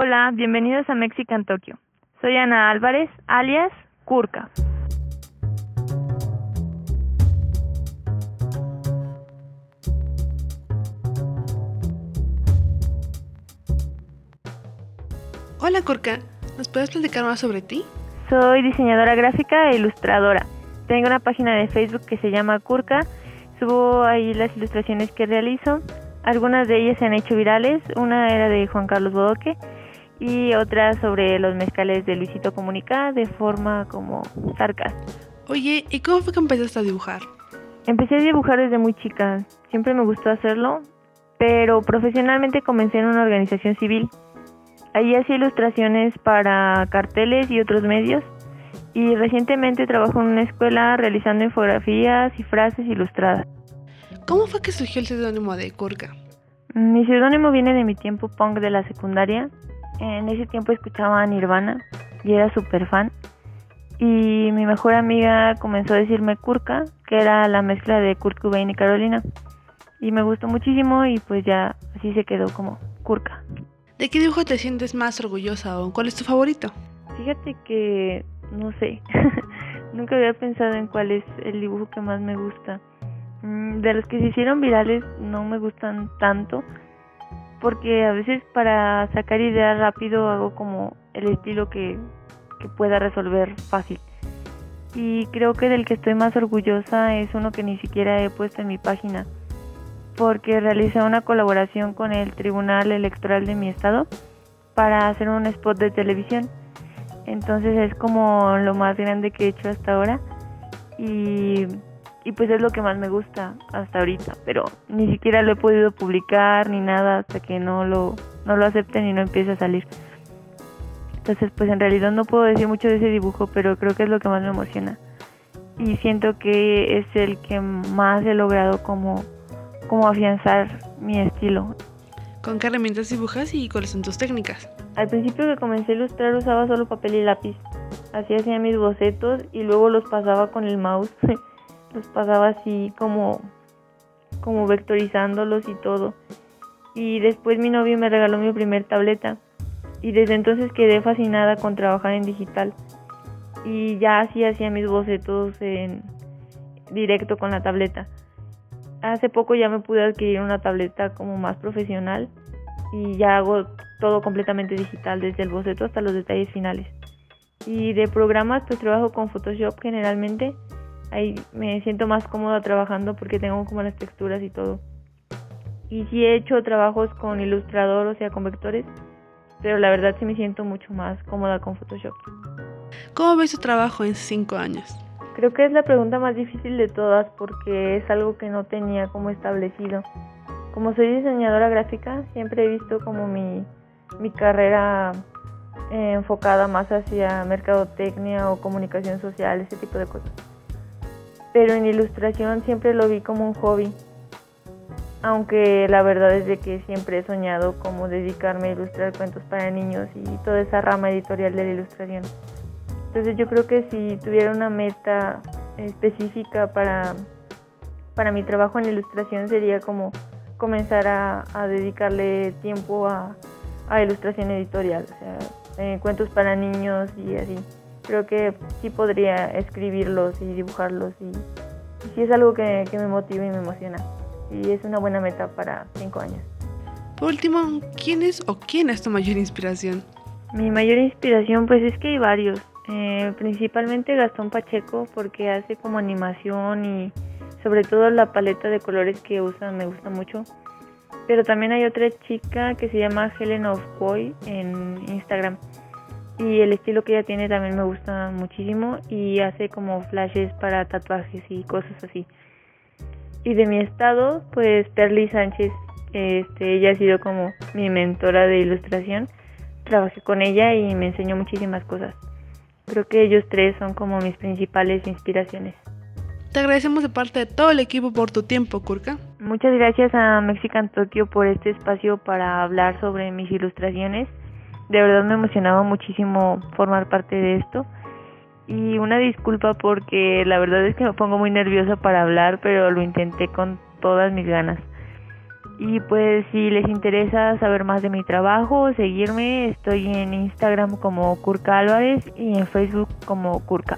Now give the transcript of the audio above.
Hola, bienvenidos a Mexican Tokyo. Soy Ana Álvarez, alias Kurka. Hola Kurka, ¿nos puedes platicar más sobre ti? Soy diseñadora gráfica e ilustradora. Tengo una página de Facebook que se llama Kurka. Subo ahí las ilustraciones que realizo. Algunas de ellas se han hecho virales. Una era de Juan Carlos Bodoque y otra sobre los mezcales de Luisito Comunica de forma como sarcástica. Oye, ¿y cómo fue que empezaste a dibujar? Empecé a dibujar desde muy chica. Siempre me gustó hacerlo, pero profesionalmente comencé en una organización civil. Allí hacía ilustraciones para carteles y otros medios y recientemente trabajo en una escuela realizando infografías y frases ilustradas. ¿Cómo fue que surgió el seudónimo de Kurka? Mi seudónimo viene de mi tiempo punk de la secundaria. En ese tiempo escuchaba a Nirvana y era súper fan. Y mi mejor amiga comenzó a decirme Kurka, que era la mezcla de Kurt Cobain y Carolina. Y me gustó muchísimo y pues ya así se quedó como Kurka. ¿De qué dibujo te sientes más orgullosa o cuál es tu favorito? Fíjate que no sé. Nunca había pensado en cuál es el dibujo que más me gusta. Mm, de los que se hicieron virales no me gustan tanto porque a veces para sacar ideas rápido hago como el estilo que, que pueda resolver fácil. Y creo que del que estoy más orgullosa es uno que ni siquiera he puesto en mi página porque realicé una colaboración con el Tribunal Electoral de mi estado para hacer un spot de televisión. Entonces es como lo más grande que he hecho hasta ahora y, y pues es lo que más me gusta hasta ahorita, pero ni siquiera lo he podido publicar ni nada hasta que no lo, no lo acepten y no empiece a salir. Entonces pues en realidad no puedo decir mucho de ese dibujo, pero creo que es lo que más me emociona. Y siento que es el que más he logrado como como afianzar mi estilo. ¿Con qué herramientas dibujas y cuáles son tus técnicas? Al principio que comencé a ilustrar usaba solo papel y lápiz. Así hacía mis bocetos y luego los pasaba con el mouse. los pasaba así como como vectorizándolos y todo. Y después mi novio me regaló mi primer tableta y desde entonces quedé fascinada con trabajar en digital. Y ya así hacía mis bocetos en directo con la tableta. Hace poco ya me pude adquirir una tableta como más profesional y ya hago todo completamente digital, desde el boceto hasta los detalles finales. Y de programas, pues trabajo con Photoshop generalmente. Ahí me siento más cómoda trabajando porque tengo como las texturas y todo. Y sí he hecho trabajos con ilustrador, o sea, con vectores, pero la verdad sí me siento mucho más cómoda con Photoshop. ¿Cómo ves tu trabajo en cinco años? Creo que es la pregunta más difícil de todas porque es algo que no tenía como establecido. Como soy diseñadora gráfica, siempre he visto como mi, mi carrera eh, enfocada más hacia mercadotecnia o comunicación social, ese tipo de cosas. Pero en ilustración siempre lo vi como un hobby, aunque la verdad es de que siempre he soñado como dedicarme a ilustrar cuentos para niños y toda esa rama editorial de la ilustración. Entonces yo creo que si tuviera una meta específica para, para mi trabajo en ilustración sería como comenzar a, dedicarle tiempo a, ilustración editorial, o sea, eh, cuentos para niños y así. Creo que sí podría escribirlos y dibujarlos y, y sí es algo que, que me motiva y me emociona. Y es una buena meta para cinco años. Por último, ¿quién es o quién es tu mayor inspiración? Mi mayor inspiración pues es que hay varios. Eh, principalmente Gastón Pacheco porque hace como animación y sobre todo la paleta de colores que usa me gusta mucho. Pero también hay otra chica que se llama Helen of Boy en Instagram y el estilo que ella tiene también me gusta muchísimo y hace como flashes para tatuajes y cosas así. Y de mi estado, pues Perly Sánchez, este, ella ha sido como mi mentora de ilustración. Trabajé con ella y me enseñó muchísimas cosas. Creo que ellos tres son como mis principales inspiraciones. Te agradecemos de parte de todo el equipo por tu tiempo, Kurka. Muchas gracias a Mexican Tokyo por este espacio para hablar sobre mis ilustraciones. De verdad me emocionaba muchísimo formar parte de esto. Y una disculpa porque la verdad es que me pongo muy nerviosa para hablar, pero lo intenté con todas mis ganas. Y pues si les interesa saber más de mi trabajo, seguirme, estoy en Instagram como Kurka Álvarez y en Facebook como Kurka.